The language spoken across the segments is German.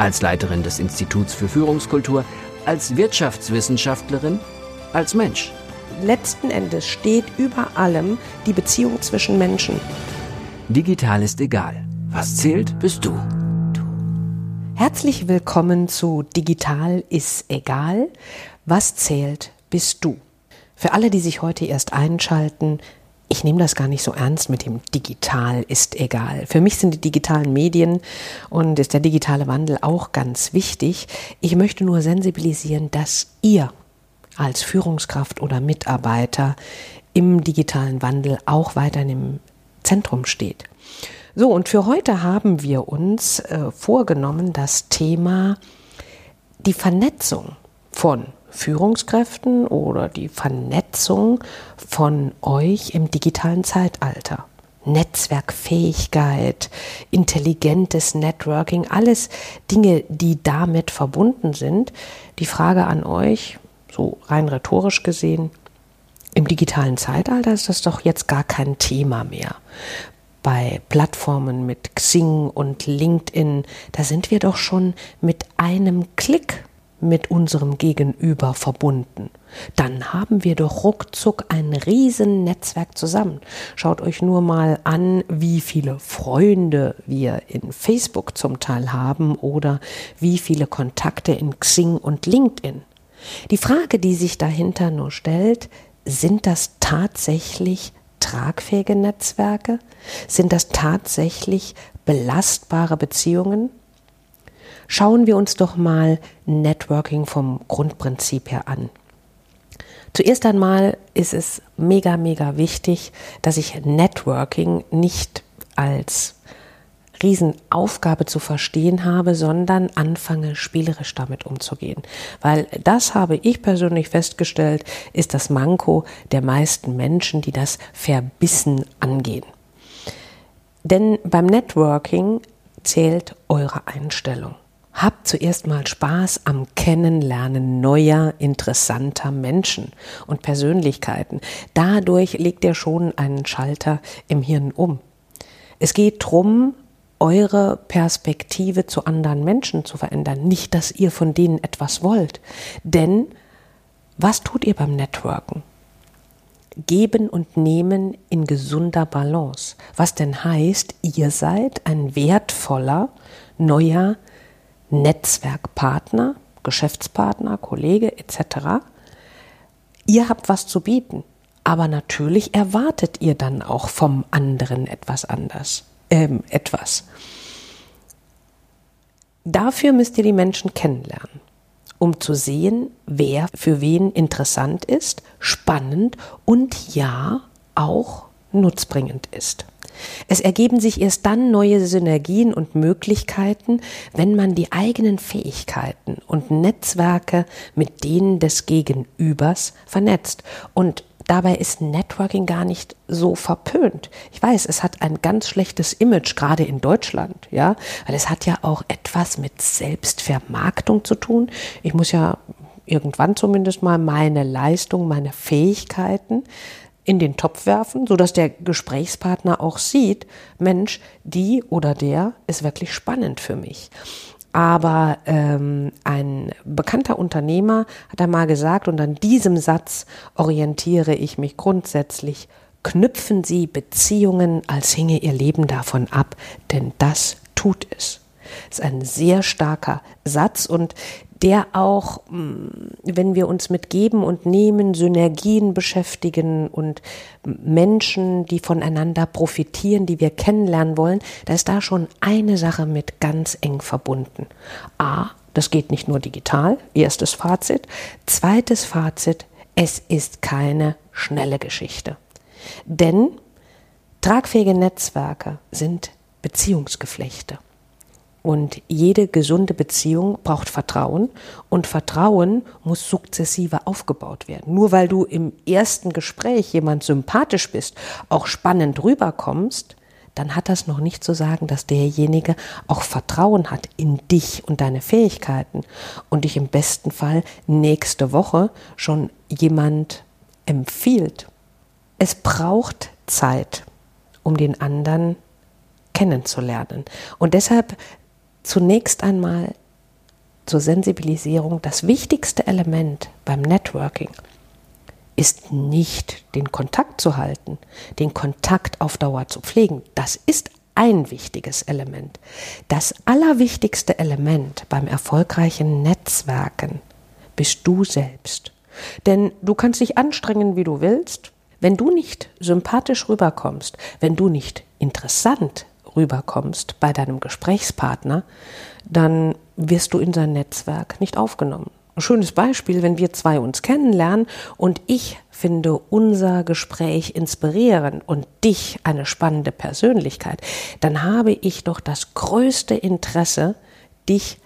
Als Leiterin des Instituts für Führungskultur, als Wirtschaftswissenschaftlerin, als Mensch. Letzten Endes steht über allem die Beziehung zwischen Menschen. Digital ist egal. Was zählt, bist du. Herzlich willkommen zu Digital ist egal. Was zählt, bist du. Für alle, die sich heute erst einschalten, ich nehme das gar nicht so ernst mit dem Digital ist egal. Für mich sind die digitalen Medien und ist der digitale Wandel auch ganz wichtig. Ich möchte nur sensibilisieren, dass ihr als Führungskraft oder Mitarbeiter im digitalen Wandel auch weiter im Zentrum steht. So, und für heute haben wir uns äh, vorgenommen, das Thema die Vernetzung von Führungskräften oder die Vernetzung von euch im digitalen Zeitalter. Netzwerkfähigkeit, intelligentes Networking, alles Dinge, die damit verbunden sind. Die Frage an euch, so rein rhetorisch gesehen, im digitalen Zeitalter ist das doch jetzt gar kein Thema mehr. Bei Plattformen mit Xing und LinkedIn, da sind wir doch schon mit einem Klick mit unserem Gegenüber verbunden, dann haben wir doch ruckzuck ein Riesennetzwerk zusammen. Schaut euch nur mal an, wie viele Freunde wir in Facebook zum Teil haben oder wie viele Kontakte in Xing und LinkedIn. Die Frage, die sich dahinter nur stellt, sind das tatsächlich tragfähige Netzwerke? Sind das tatsächlich belastbare Beziehungen? Schauen wir uns doch mal Networking vom Grundprinzip her an. Zuerst einmal ist es mega, mega wichtig, dass ich Networking nicht als Riesenaufgabe zu verstehen habe, sondern anfange spielerisch damit umzugehen. Weil das habe ich persönlich festgestellt, ist das Manko der meisten Menschen, die das verbissen angehen. Denn beim Networking zählt eure Einstellung. Habt zuerst mal Spaß am Kennenlernen neuer, interessanter Menschen und Persönlichkeiten. Dadurch legt ihr schon einen Schalter im Hirn um. Es geht darum, eure Perspektive zu anderen Menschen zu verändern. Nicht, dass ihr von denen etwas wollt. Denn was tut ihr beim Networken? Geben und Nehmen in gesunder Balance. Was denn heißt, ihr seid ein wertvoller, neuer Netzwerkpartner, Geschäftspartner, Kollege etc. Ihr habt was zu bieten, aber natürlich erwartet ihr dann auch vom anderen etwas anders, ähm, etwas. Dafür müsst ihr die Menschen kennenlernen, um zu sehen, wer für wen interessant ist, spannend und ja auch nutzbringend ist. Es ergeben sich erst dann neue Synergien und Möglichkeiten, wenn man die eigenen Fähigkeiten und Netzwerke mit denen des Gegenübers vernetzt. Und Dabei ist Networking gar nicht so verpönt. Ich weiß, es hat ein ganz schlechtes Image, gerade in Deutschland, ja, weil es hat ja auch etwas mit Selbstvermarktung zu tun. Ich muss ja irgendwann zumindest mal meine Leistung, meine Fähigkeiten in den Topf werfen, sodass der Gesprächspartner auch sieht, Mensch, die oder der ist wirklich spannend für mich. Aber ähm, ein bekannter Unternehmer hat einmal gesagt, und an diesem Satz orientiere ich mich grundsätzlich, knüpfen Sie Beziehungen, als hinge Ihr Leben davon ab, denn das tut es. Ist ein sehr starker Satz und der auch, mm, wenn wir uns mit Geben und Nehmen, Synergien beschäftigen und Menschen, die voneinander profitieren, die wir kennenlernen wollen, da ist da schon eine Sache mit ganz eng verbunden. A, das geht nicht nur digital, erstes Fazit. Zweites Fazit, es ist keine schnelle Geschichte. Denn tragfähige Netzwerke sind Beziehungsgeflechte. Und jede gesunde Beziehung braucht Vertrauen und Vertrauen muss sukzessive aufgebaut werden. Nur weil du im ersten Gespräch jemand sympathisch bist, auch spannend rüberkommst, dann hat das noch nicht zu sagen, dass derjenige auch Vertrauen hat in dich und deine Fähigkeiten und dich im besten Fall nächste Woche schon jemand empfiehlt. Es braucht Zeit, um den anderen kennenzulernen. Und deshalb zunächst einmal zur Sensibilisierung das wichtigste Element beim Networking ist nicht den Kontakt zu halten, den Kontakt auf Dauer zu pflegen. Das ist ein wichtiges Element. Das allerwichtigste Element beim erfolgreichen Netzwerken bist du selbst. Denn du kannst dich anstrengen, wie du willst. Wenn du nicht sympathisch rüberkommst, wenn du nicht interessant rüberkommst bei deinem Gesprächspartner, dann wirst du in sein Netzwerk nicht aufgenommen. Ein schönes Beispiel, wenn wir zwei uns kennenlernen und ich finde unser Gespräch inspirierend und dich eine spannende Persönlichkeit, dann habe ich doch das größte Interesse, dich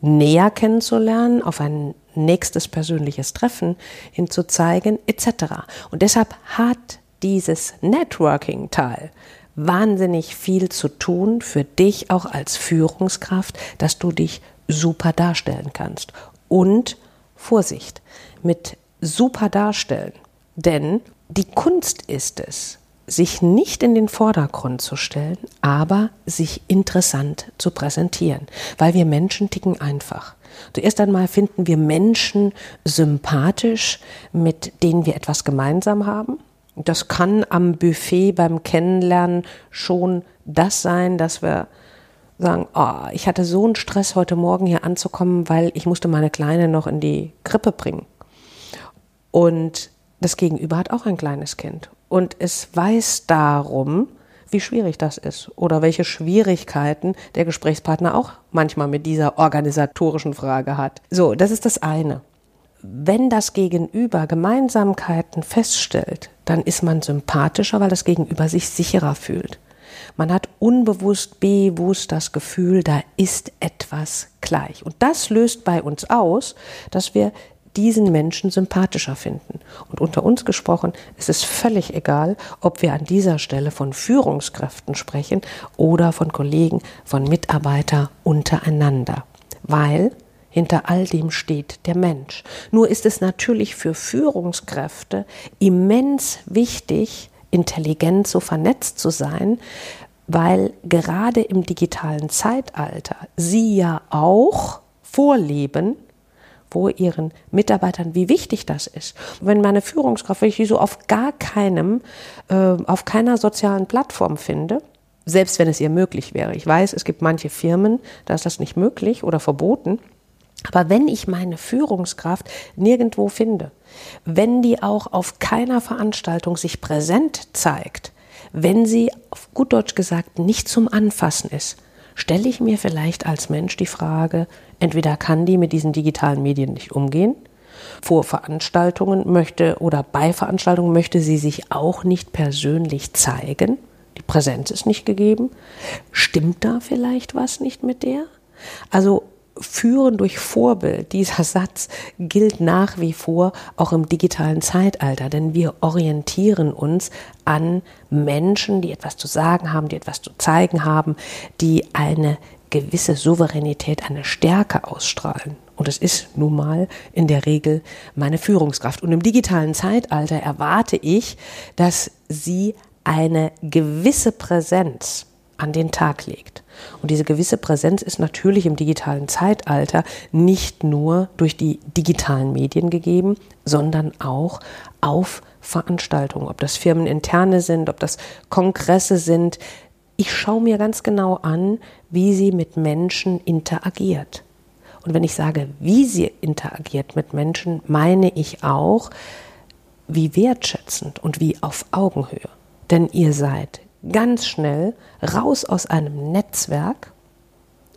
näher kennenzulernen, auf ein nächstes persönliches Treffen hinzuzeigen, etc. Und deshalb hat dieses Networking-Teil wahnsinnig viel zu tun für dich auch als Führungskraft, dass du dich super darstellen kannst. Und Vorsicht mit super darstellen, denn die Kunst ist es, sich nicht in den Vordergrund zu stellen, aber sich interessant zu präsentieren, weil wir Menschen ticken einfach. Zuerst einmal finden wir Menschen sympathisch, mit denen wir etwas gemeinsam haben. Das kann am Buffet beim Kennenlernen schon das sein, dass wir sagen, oh, ich hatte so einen Stress heute Morgen hier anzukommen, weil ich musste meine Kleine noch in die Krippe bringen. Und das Gegenüber hat auch ein kleines Kind. Und es weiß darum, wie schwierig das ist oder welche Schwierigkeiten der Gesprächspartner auch manchmal mit dieser organisatorischen Frage hat. So, das ist das eine wenn das Gegenüber Gemeinsamkeiten feststellt, dann ist man sympathischer, weil das Gegenüber sich sicherer fühlt. Man hat unbewusst, bewusst das Gefühl, da ist etwas gleich. Und das löst bei uns aus, dass wir diesen Menschen sympathischer finden. Und unter uns gesprochen ist es völlig egal, ob wir an dieser Stelle von Führungskräften sprechen oder von Kollegen, von Mitarbeitern untereinander. Weil hinter all dem steht der Mensch. Nur ist es natürlich für Führungskräfte immens wichtig, intelligent so vernetzt zu sein, weil gerade im digitalen Zeitalter sie ja auch vorleben, wo ihren Mitarbeitern, wie wichtig das ist. wenn meine Führungskraft, wenn ich die so auf gar keinem, äh, auf keiner sozialen Plattform finde, selbst wenn es ihr möglich wäre. Ich weiß, es gibt manche Firmen, da ist das nicht möglich oder verboten. Aber wenn ich meine Führungskraft nirgendwo finde, wenn die auch auf keiner Veranstaltung sich präsent zeigt, wenn sie auf gut Deutsch gesagt nicht zum Anfassen ist, stelle ich mir vielleicht als Mensch die Frage, entweder kann die mit diesen digitalen Medien nicht umgehen, vor Veranstaltungen möchte oder bei Veranstaltungen möchte sie sich auch nicht persönlich zeigen, die Präsenz ist nicht gegeben, stimmt da vielleicht was nicht mit der? Also Führen durch Vorbild, dieser Satz gilt nach wie vor auch im digitalen Zeitalter, denn wir orientieren uns an Menschen, die etwas zu sagen haben, die etwas zu zeigen haben, die eine gewisse Souveränität, eine Stärke ausstrahlen. Und es ist nun mal in der Regel meine Führungskraft. Und im digitalen Zeitalter erwarte ich, dass sie eine gewisse Präsenz an den Tag legt. Und diese gewisse Präsenz ist natürlich im digitalen Zeitalter nicht nur durch die digitalen Medien gegeben, sondern auch auf Veranstaltungen, ob das firmeninterne sind, ob das Kongresse sind. Ich schaue mir ganz genau an, wie sie mit Menschen interagiert. Und wenn ich sage, wie sie interagiert mit Menschen, meine ich auch, wie wertschätzend und wie auf Augenhöhe. Denn ihr seid ganz schnell raus aus einem Netzwerk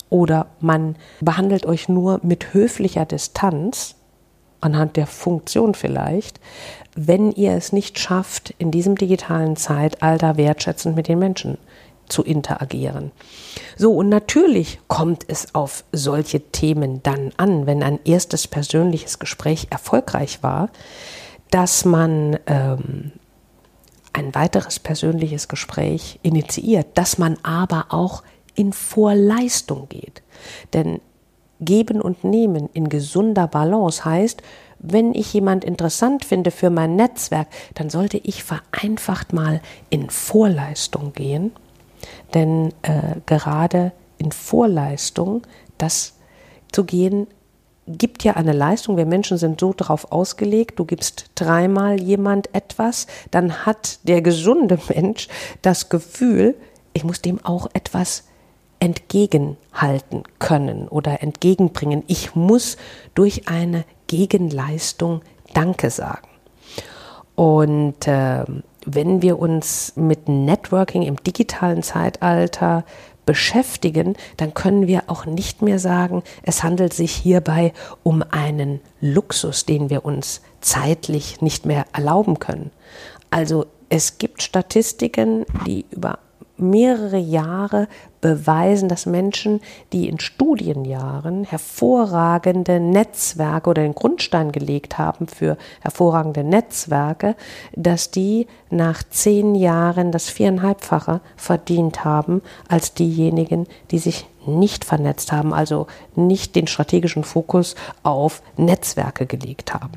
oder man behandelt euch nur mit höflicher Distanz, anhand der Funktion vielleicht, wenn ihr es nicht schafft, in diesem digitalen Zeitalter wertschätzend mit den Menschen zu interagieren. So, und natürlich kommt es auf solche Themen dann an, wenn ein erstes persönliches Gespräch erfolgreich war, dass man ähm, ein weiteres persönliches Gespräch initiiert, dass man aber auch in Vorleistung geht. Denn Geben und Nehmen in gesunder Balance heißt, wenn ich jemand interessant finde für mein Netzwerk, dann sollte ich vereinfacht mal in Vorleistung gehen. Denn äh, gerade in Vorleistung, das zu gehen, gibt ja eine Leistung. Wir Menschen sind so darauf ausgelegt, du gibst dreimal jemand etwas, dann hat der gesunde Mensch das Gefühl, ich muss dem auch etwas entgegenhalten können oder entgegenbringen. Ich muss durch eine Gegenleistung Danke sagen. Und äh, wenn wir uns mit Networking im digitalen Zeitalter beschäftigen, dann können wir auch nicht mehr sagen, es handelt sich hierbei um einen Luxus, den wir uns zeitlich nicht mehr erlauben können. Also es gibt Statistiken, die über mehrere Jahre beweisen, dass Menschen, die in Studienjahren hervorragende Netzwerke oder den Grundstein gelegt haben für hervorragende Netzwerke, dass die nach zehn Jahren das viereinhalbfache verdient haben als diejenigen, die sich nicht vernetzt haben, also nicht den strategischen Fokus auf Netzwerke gelegt haben.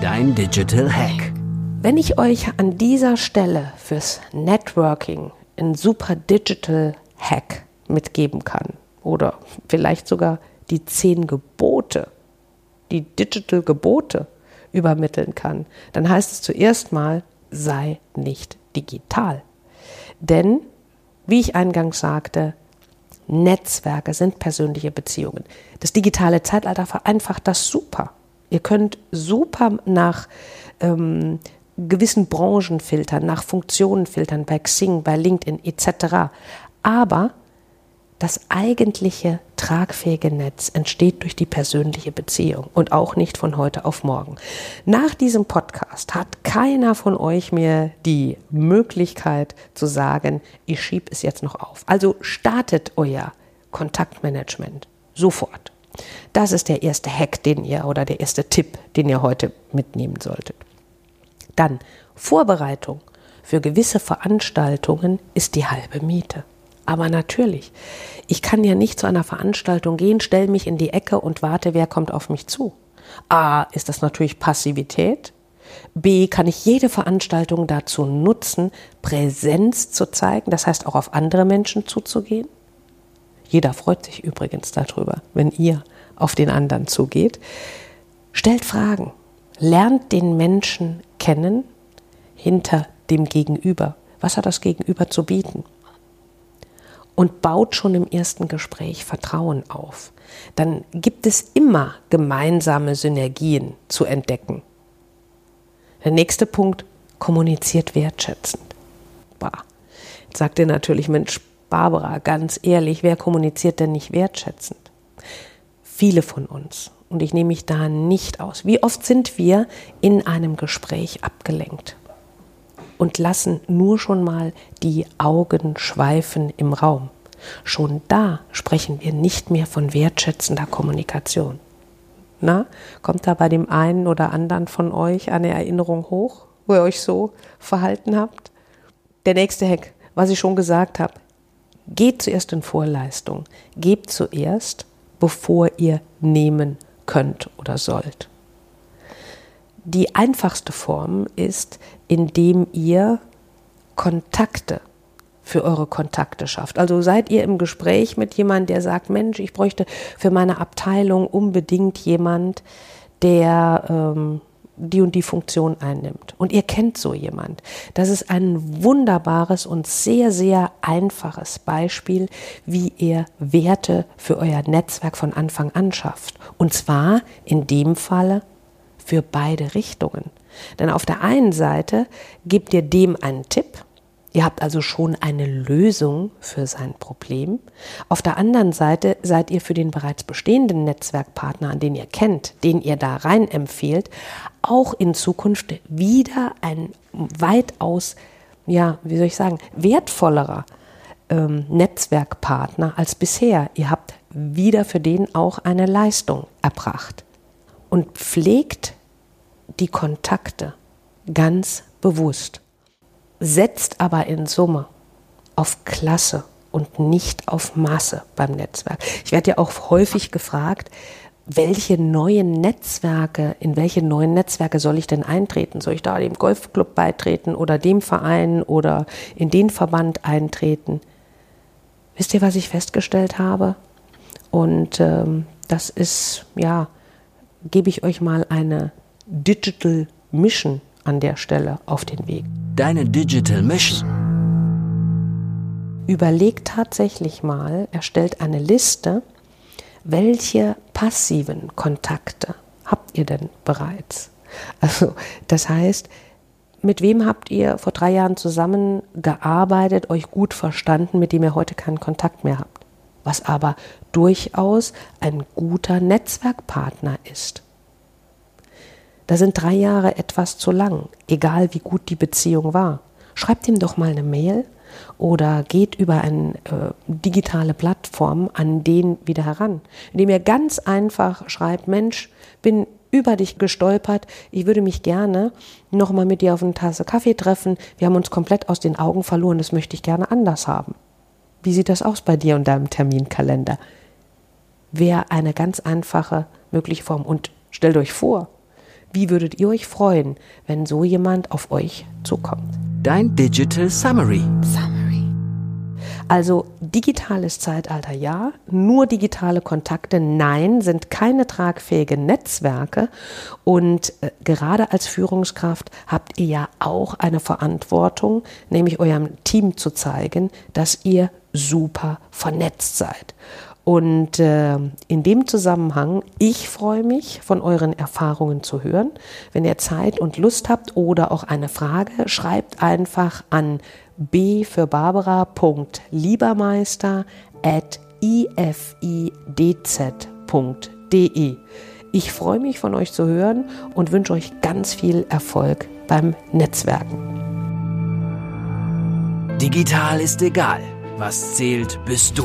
Dein Digital Hack. Wenn ich euch an dieser Stelle fürs Networking einen super Digital Hack mitgeben kann oder vielleicht sogar die zehn Gebote, die Digital Gebote übermitteln kann, dann heißt es zuerst mal, sei nicht digital. Denn, wie ich eingangs sagte, Netzwerke sind persönliche Beziehungen. Das digitale Zeitalter vereinfacht das super. Ihr könnt super nach ähm, gewissen Branchen filtern, nach Funktionen filtern, bei Xing, bei LinkedIn etc. Aber das eigentliche tragfähige Netz entsteht durch die persönliche Beziehung und auch nicht von heute auf morgen. Nach diesem Podcast hat keiner von euch mir die Möglichkeit zu sagen, ich schiebe es jetzt noch auf. Also startet euer Kontaktmanagement sofort. Das ist der erste Hack, den ihr oder der erste Tipp, den ihr heute mitnehmen solltet. Dann Vorbereitung für gewisse Veranstaltungen ist die halbe Miete. Aber natürlich, ich kann ja nicht zu einer Veranstaltung gehen, stelle mich in die Ecke und warte, wer kommt auf mich zu. A, ist das natürlich Passivität. B, kann ich jede Veranstaltung dazu nutzen, Präsenz zu zeigen, das heißt auch auf andere Menschen zuzugehen. Jeder freut sich übrigens darüber, wenn ihr auf den anderen zugeht. Stellt Fragen, lernt den Menschen kennen hinter dem Gegenüber. Was hat das Gegenüber zu bieten? Und baut schon im ersten Gespräch Vertrauen auf. Dann gibt es immer gemeinsame Synergien zu entdecken. Der nächste Punkt, kommuniziert wertschätzend. Bah. Jetzt sagt ihr natürlich, Mensch, Barbara, ganz ehrlich, wer kommuniziert denn nicht wertschätzend? Viele von uns und ich nehme mich da nicht aus. Wie oft sind wir in einem Gespräch abgelenkt und lassen nur schon mal die Augen schweifen im Raum. Schon da sprechen wir nicht mehr von wertschätzender Kommunikation. Na, kommt da bei dem einen oder anderen von euch eine Erinnerung hoch, wo ihr euch so verhalten habt? Der nächste Hack, was ich schon gesagt habe, geht zuerst in Vorleistung, gebt zuerst, bevor ihr nehmen könnt oder sollt. Die einfachste Form ist, indem ihr Kontakte für eure Kontakte schafft. Also seid ihr im Gespräch mit jemandem, der sagt, Mensch, ich bräuchte für meine Abteilung unbedingt jemand, der ähm, die und die Funktion einnimmt. Und ihr kennt so jemand. Das ist ein wunderbares und sehr, sehr einfaches Beispiel, wie ihr Werte für euer Netzwerk von Anfang an schafft. Und zwar in dem Falle für beide Richtungen. Denn auf der einen Seite gebt ihr dem einen Tipp, Ihr habt also schon eine Lösung für sein Problem. Auf der anderen Seite seid ihr für den bereits bestehenden Netzwerkpartner, den ihr kennt, den ihr da rein empfehlt, auch in Zukunft wieder ein weitaus ja, wie soll ich sagen, wertvollerer ähm, Netzwerkpartner als bisher. Ihr habt wieder für den auch eine Leistung erbracht. Und pflegt die Kontakte ganz bewusst. Setzt aber in Summe auf Klasse und nicht auf Masse beim Netzwerk. Ich werde ja auch häufig gefragt, welche neuen Netzwerke, in welche neuen Netzwerke soll ich denn eintreten? Soll ich da dem Golfclub beitreten oder dem Verein oder in den Verband eintreten? Wisst ihr, was ich festgestellt habe? Und ähm, das ist, ja, gebe ich euch mal eine Digital Mission an der Stelle auf den Weg. Deine Digital Mission. Überlegt tatsächlich mal, erstellt eine Liste, welche passiven Kontakte habt ihr denn bereits? Also, das heißt, mit wem habt ihr vor drei Jahren zusammengearbeitet, euch gut verstanden, mit dem ihr heute keinen Kontakt mehr habt? Was aber durchaus ein guter Netzwerkpartner ist. Da sind drei Jahre etwas zu lang, egal wie gut die Beziehung war. Schreibt ihm doch mal eine Mail oder geht über eine äh, digitale Plattform an den wieder heran, indem ihr ganz einfach schreibt, Mensch, bin über dich gestolpert, ich würde mich gerne nochmal mit dir auf eine Tasse Kaffee treffen, wir haben uns komplett aus den Augen verloren, das möchte ich gerne anders haben. Wie sieht das aus bei dir und deinem Terminkalender? Wäre eine ganz einfache mögliche Form. Und stellt euch vor, wie würdet ihr euch freuen, wenn so jemand auf euch zukommt? Dein Digital Summary. Summary. Also digitales Zeitalter ja, nur digitale Kontakte nein, sind keine tragfähigen Netzwerke. Und äh, gerade als Führungskraft habt ihr ja auch eine Verantwortung, nämlich eurem Team zu zeigen, dass ihr super vernetzt seid. Und äh, in dem Zusammenhang, ich freue mich, von euren Erfahrungen zu hören. Wenn ihr Zeit und Lust habt oder auch eine Frage, schreibt einfach an b für Barbara.liebermeister at ifidz.de. Ich freue mich von euch zu hören und wünsche euch ganz viel Erfolg beim Netzwerken. Digital ist egal. Was zählt, bist du.